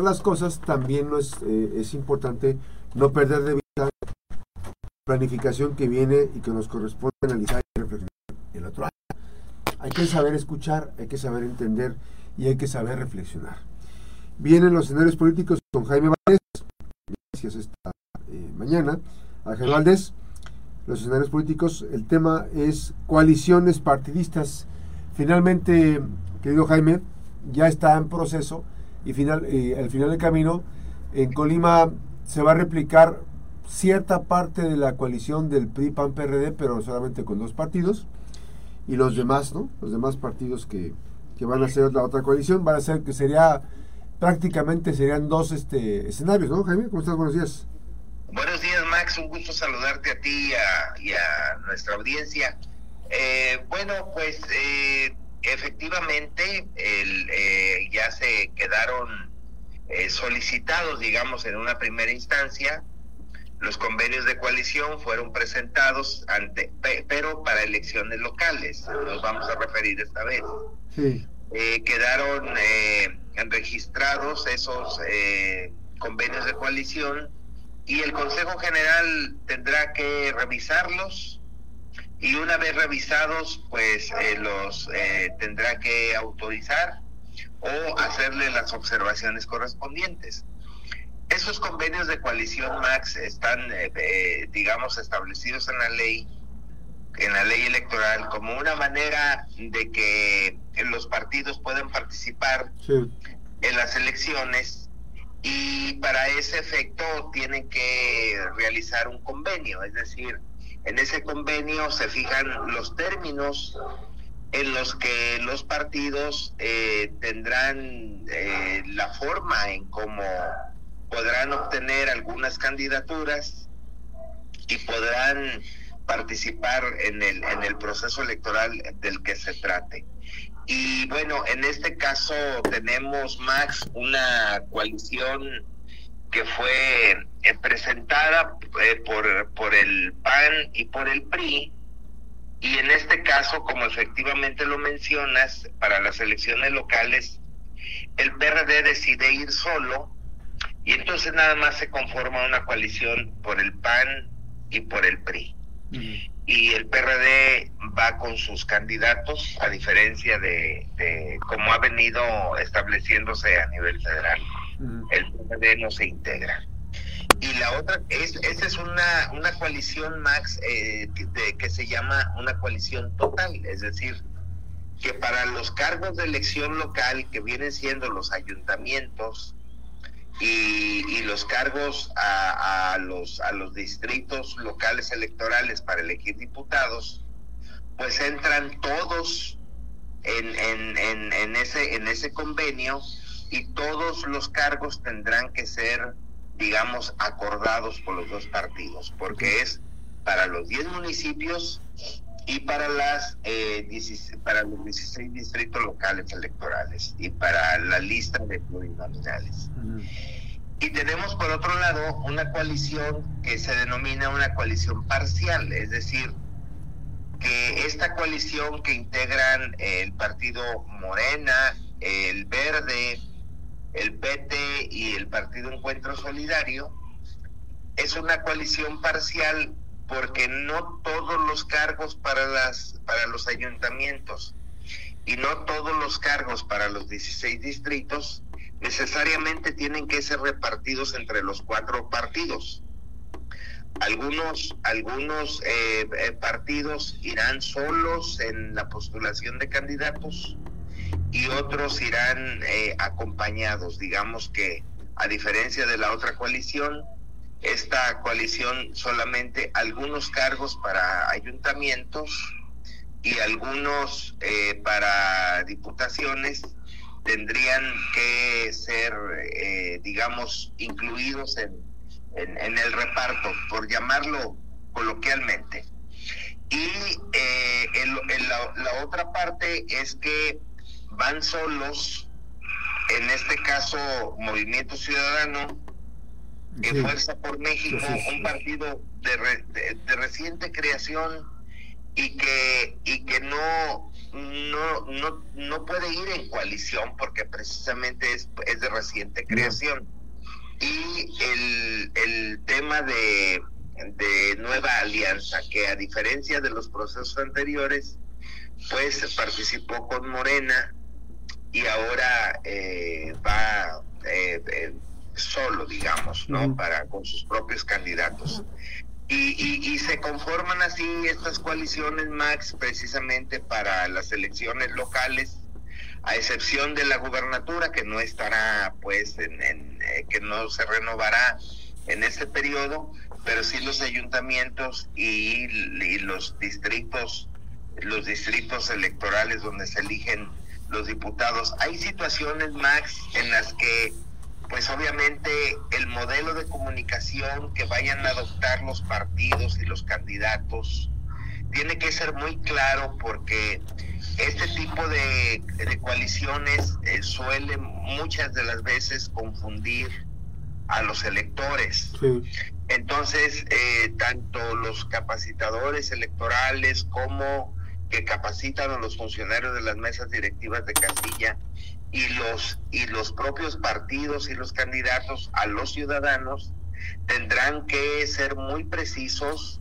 las cosas, también no es, eh, es importante no perder de vista la planificación que viene y que nos corresponde analizar y reflexionar el otro año. Hay que saber escuchar, hay que saber entender y hay que saber reflexionar. Vienen los escenarios políticos con Jaime Valdés, gracias esta eh, mañana, a Jaime Valdés. Los escenarios políticos, el tema es coaliciones partidistas. Finalmente, querido Jaime, ya está en proceso y final, eh, al final del camino, en Colima se va a replicar cierta parte de la coalición del PRI PAN PRD, pero solamente con dos partidos y los demás, ¿no? Los demás partidos que, que van a ser la otra coalición van a ser que sería prácticamente serían dos este escenarios, ¿no, Jaime? ¿Cómo estás? Buenos días. Buenos días, Max. Un gusto saludarte a ti y a, y a nuestra audiencia. Eh, bueno, pues eh, efectivamente el, eh, ya se quedaron eh, solicitados, digamos, en una primera instancia. Los convenios de coalición fueron presentados ante, pero para elecciones locales. Nos vamos a referir esta vez. Sí. Eh, quedaron registrados esos convenios de coalición y el Consejo General tendrá que revisarlos y una vez revisados pues eh, los eh, tendrá que autorizar o hacerle las observaciones correspondientes. Esos convenios de coalición, Max, están, eh, eh, digamos, establecidos en la ley, en la ley electoral, como una manera de que los partidos puedan participar Sí. en las elecciones y para ese efecto tienen que realizar un convenio, es decir, en ese convenio se fijan los términos en los que los partidos eh, tendrán eh, la forma en cómo podrán obtener algunas candidaturas y podrán participar en el, en el proceso electoral del que se trate. Y bueno, en este caso tenemos, Max, una coalición que fue eh, presentada eh, por, por el PAN y por el PRI. Y en este caso, como efectivamente lo mencionas, para las elecciones locales, el PRD decide ir solo y entonces nada más se conforma una coalición por el PAN y por el PRI y el PRD va con sus candidatos, a diferencia de, de cómo ha venido estableciéndose a nivel federal. El PRD no se integra. Y la otra, es, esa es una, una coalición, Max, eh, de- que se llama una coalición total, es decir, que para los cargos de elección local, que vienen siendo los ayuntamientos, y, los cargos a, los a los distritos locales electorales para elegir diputados pues entran todos en, en, en ese en ese convenio y todos los cargos tendrán que ser digamos acordados por los dos partidos porque es para los 10 municipios y para las eh, 16 para los 16 distritos locales electorales y para la lista de plurinominales. Y tenemos por otro lado una coalición que se denomina una coalición parcial, es decir, que esta coalición que integran el partido Morena, el Verde, el PT y el Partido Encuentro Solidario, es una coalición parcial porque no todos los cargos para las para los ayuntamientos y no todos los cargos para los 16 distritos necesariamente tienen que ser repartidos entre los cuatro partidos. Algunos, algunos eh, eh, partidos irán solos en la postulación de candidatos y otros irán eh, acompañados. Digamos que a diferencia de la otra coalición, esta coalición solamente algunos cargos para ayuntamientos y algunos eh, para diputaciones tendrían que ser, eh, digamos, incluidos en, en, el reparto, por llamarlo coloquialmente. Y eh, el, la, otra parte es que van solos, en este caso Movimiento Ciudadano, sí. Fuerza por México, sí, un partido de, re, de, de, reciente creación y que, y que no no, no, no puede ir en coalición porque precisamente es, es de reciente creación. Y el, el tema de, de nueva alianza, que a diferencia de los procesos anteriores, pues participó con Morena y ahora eh, va eh, eh, solo, digamos, ¿no? Para con sus propios candidatos. Y, y, se conforman así estas coaliciones, Max, precisamente para las elecciones locales, a excepción de la gubernatura, que no estará, pues, en, que no se renovará en este periodo, pero sí los ayuntamientos y, y los distritos, los distritos electorales donde se eligen los diputados. Hay situaciones, Max, en las que pues obviamente el modelo de comunicación que vayan a adoptar los partidos y los candidatos tiene que ser muy claro porque este tipo de, coaliciones eh, suelen muchas de las veces confundir a los electores. Entonces, eh, tanto los capacitadores electorales como que capacitan a los funcionarios de las mesas directivas de Castilla y los y los propios partidos y los candidatos a los ciudadanos tendrán que ser muy precisos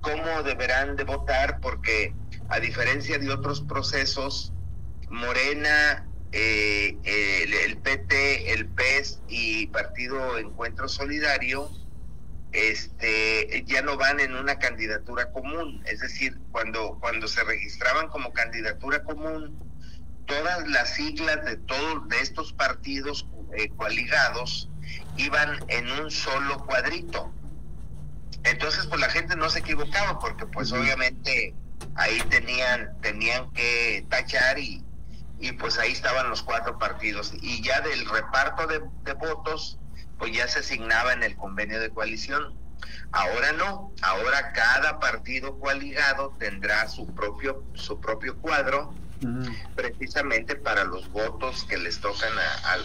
cómo deberán de votar porque a diferencia de otros procesos Morena eh, el, el, PT el PES y Partido Encuentro Solidario este, ya no van en una candidatura común. Es decir, cuando, cuando se registraban como candidatura común, todas las siglas de todos de estos partidos eh, coaligados iban en un solo cuadrito. Entonces, pues la gente no se equivocaba porque pues obviamente ahí tenían tenían que tachar y, y pues ahí estaban los cuatro partidos y ya del reparto de, de votos pues ya se asignaba en el convenio de coalición. Ahora no, ahora cada partido coaligado tendrá su propio, su propio cuadro, precisamente para los votos que les tocan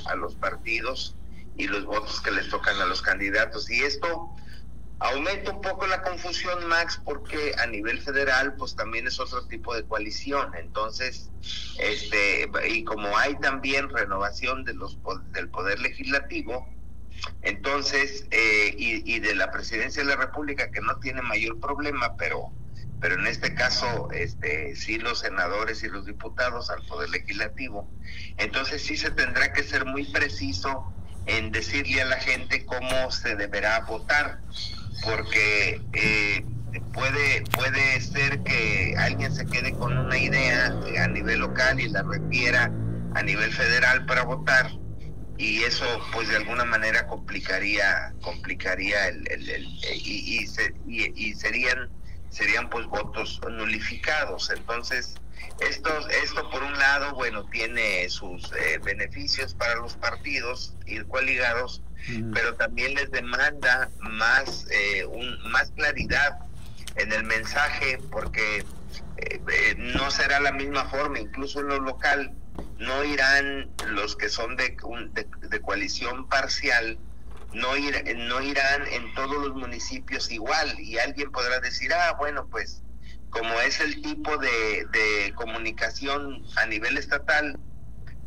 a, los partidos y los votos que les tocan a los candidatos. Y esto aumenta un poco la confusión, Max, porque a nivel federal, pues también es otro tipo de coalición. Entonces, este, y como hay también renovación de los, del poder legislativo, entonces, eh, y, de la presidencia de la República, que no tiene mayor problema, pero, pero en este caso, este, sí los senadores y los diputados al Poder Legislativo. Entonces, sí se tendrá que ser muy preciso en decirle a la gente cómo se deberá votar, porque eh, puede, puede ser que alguien se quede con una idea a nivel local y la refiera a nivel federal para votar y eso pues de alguna manera complicaría complicaría el, y, y, serían serían pues votos nulificados. Entonces esto esto por un lado bueno tiene sus eh, beneficios para los partidos ir coaligados pero también les demanda más eh, un, más claridad en el mensaje porque eh, no será la misma forma incluso en lo local no irán los que son de, de, coalición parcial, no, ir, no irán en todos los municipios igual. Y alguien podrá decir, ah, bueno, pues como es el tipo de, de comunicación a nivel estatal,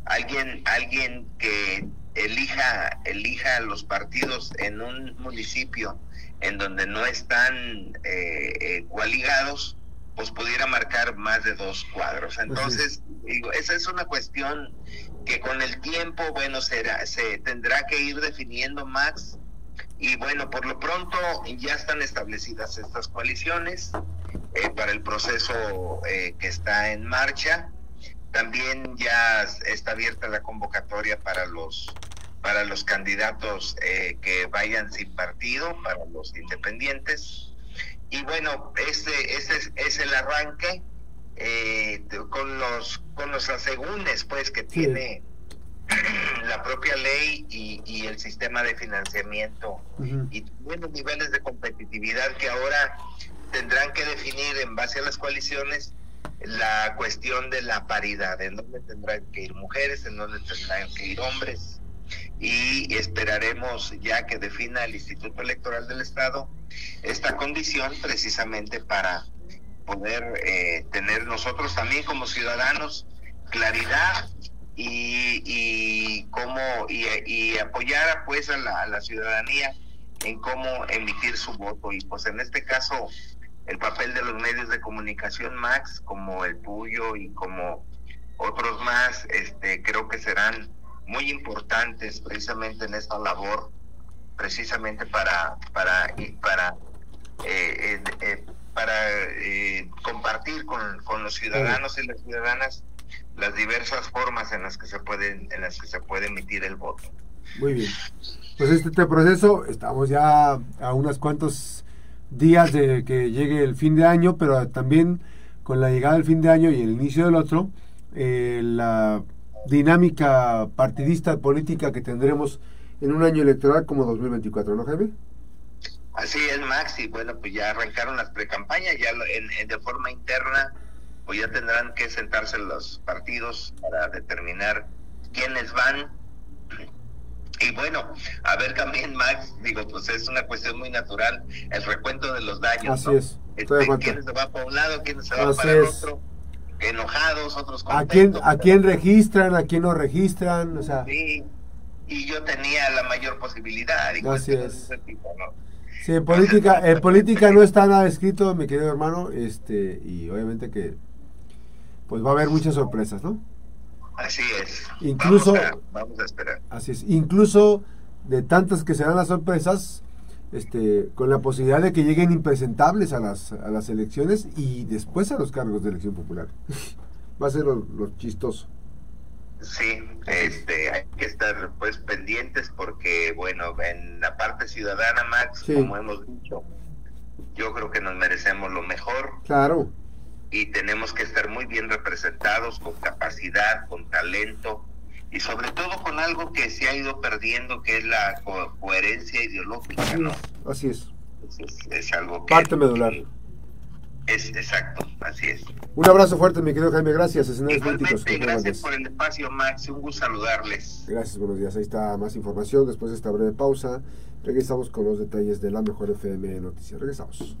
alguien, alguien que elija, elija los partidos en un municipio en donde no están eh, eh coaligados, pues pudiera de dos cuadros. Entonces, digo, esa es una cuestión que con el tiempo, bueno, será, se tendrá que ir definiendo más. Y bueno, por lo pronto ya están establecidas estas coaliciones eh, para el proceso eh, que está en marcha. También ya está abierta la convocatoria para los para los candidatos eh, que vayan sin partido, para los independientes y bueno, ese, ese es el arranque eh, con los con los asegúnes pues que tiene la propia ley y, el sistema de financiamiento y buenos niveles de competitividad que ahora tendrán que definir en base a las coaliciones la cuestión de la paridad, en dónde tendrán que ir mujeres, en dónde tendrán que ir hombres, y esperaremos ya que defina el Instituto Electoral del Estado esta condición precisamente para poder eh, tener nosotros también como ciudadanos claridad y, y cómo y, apoyar pues a la, a la ciudadanía en cómo emitir su voto. Y pues en este caso el papel de los medios de comunicación Max como el tuyo y como otros más este creo que serán muy importantes precisamente en esta labor precisamente para para para eh, eh, para eh, compartir con, con, los ciudadanos y las ciudadanas las diversas formas en las que se pueden en las que se puede emitir el voto muy bien pues este proceso estamos ya a unos cuantos días de que llegue el fin de año pero también con la llegada del fin de año y el inicio del otro la dinámica partidista política que tendremos en un año electoral como 2024, ¿no, Jaime? Así es, Max, y bueno, pues ya arrancaron las precampañas, ya en, de forma interna, pues ya tendrán que sentarse los partidos para determinar quiénes van. Y bueno, a ver también, Max, digo, pues es una cuestión muy natural, el recuento de los daños. Así es. Este, quién se va para un lado, quién se va para el otro enojados, otros contentos. ¿A quién, ¿A quién registran? ¿A quién no registran? O sea, sí, y yo tenía la mayor posibilidad. Y Así es. Sí, en política, en política no está nada escrito, mi querido hermano, este, y obviamente que pues va a haber muchas sorpresas, ¿no? Así es. Incluso, vamos a, esperar. Así es. Incluso de tantas que serán las sorpresas, este, con la posibilidad de que lleguen impresentables a las, a las elecciones y después a los cargos de elección popular. Va a ser lo, chistoso. Sí, este, hay que estar pues pendientes porque, bueno, en la parte ciudadana, Max, como hemos dicho, yo creo que nos merecemos lo mejor. Claro. Y tenemos que estar muy bien representados, con capacidad, con talento, y sobre todo con algo que se ha ido perdiendo, que es la coherencia ideológica, ¿no? Así es. Es, algo que... Parte medular. Es exacto, así es. Un abrazo fuerte, mi querido Jaime, gracias. Igualmente, gracias por el espacio, Max, un gusto saludarles. Gracias, buenos días. Ahí está más información después de esta breve pausa. Regresamos con los detalles de la Mejor FM Noticias. Regresamos.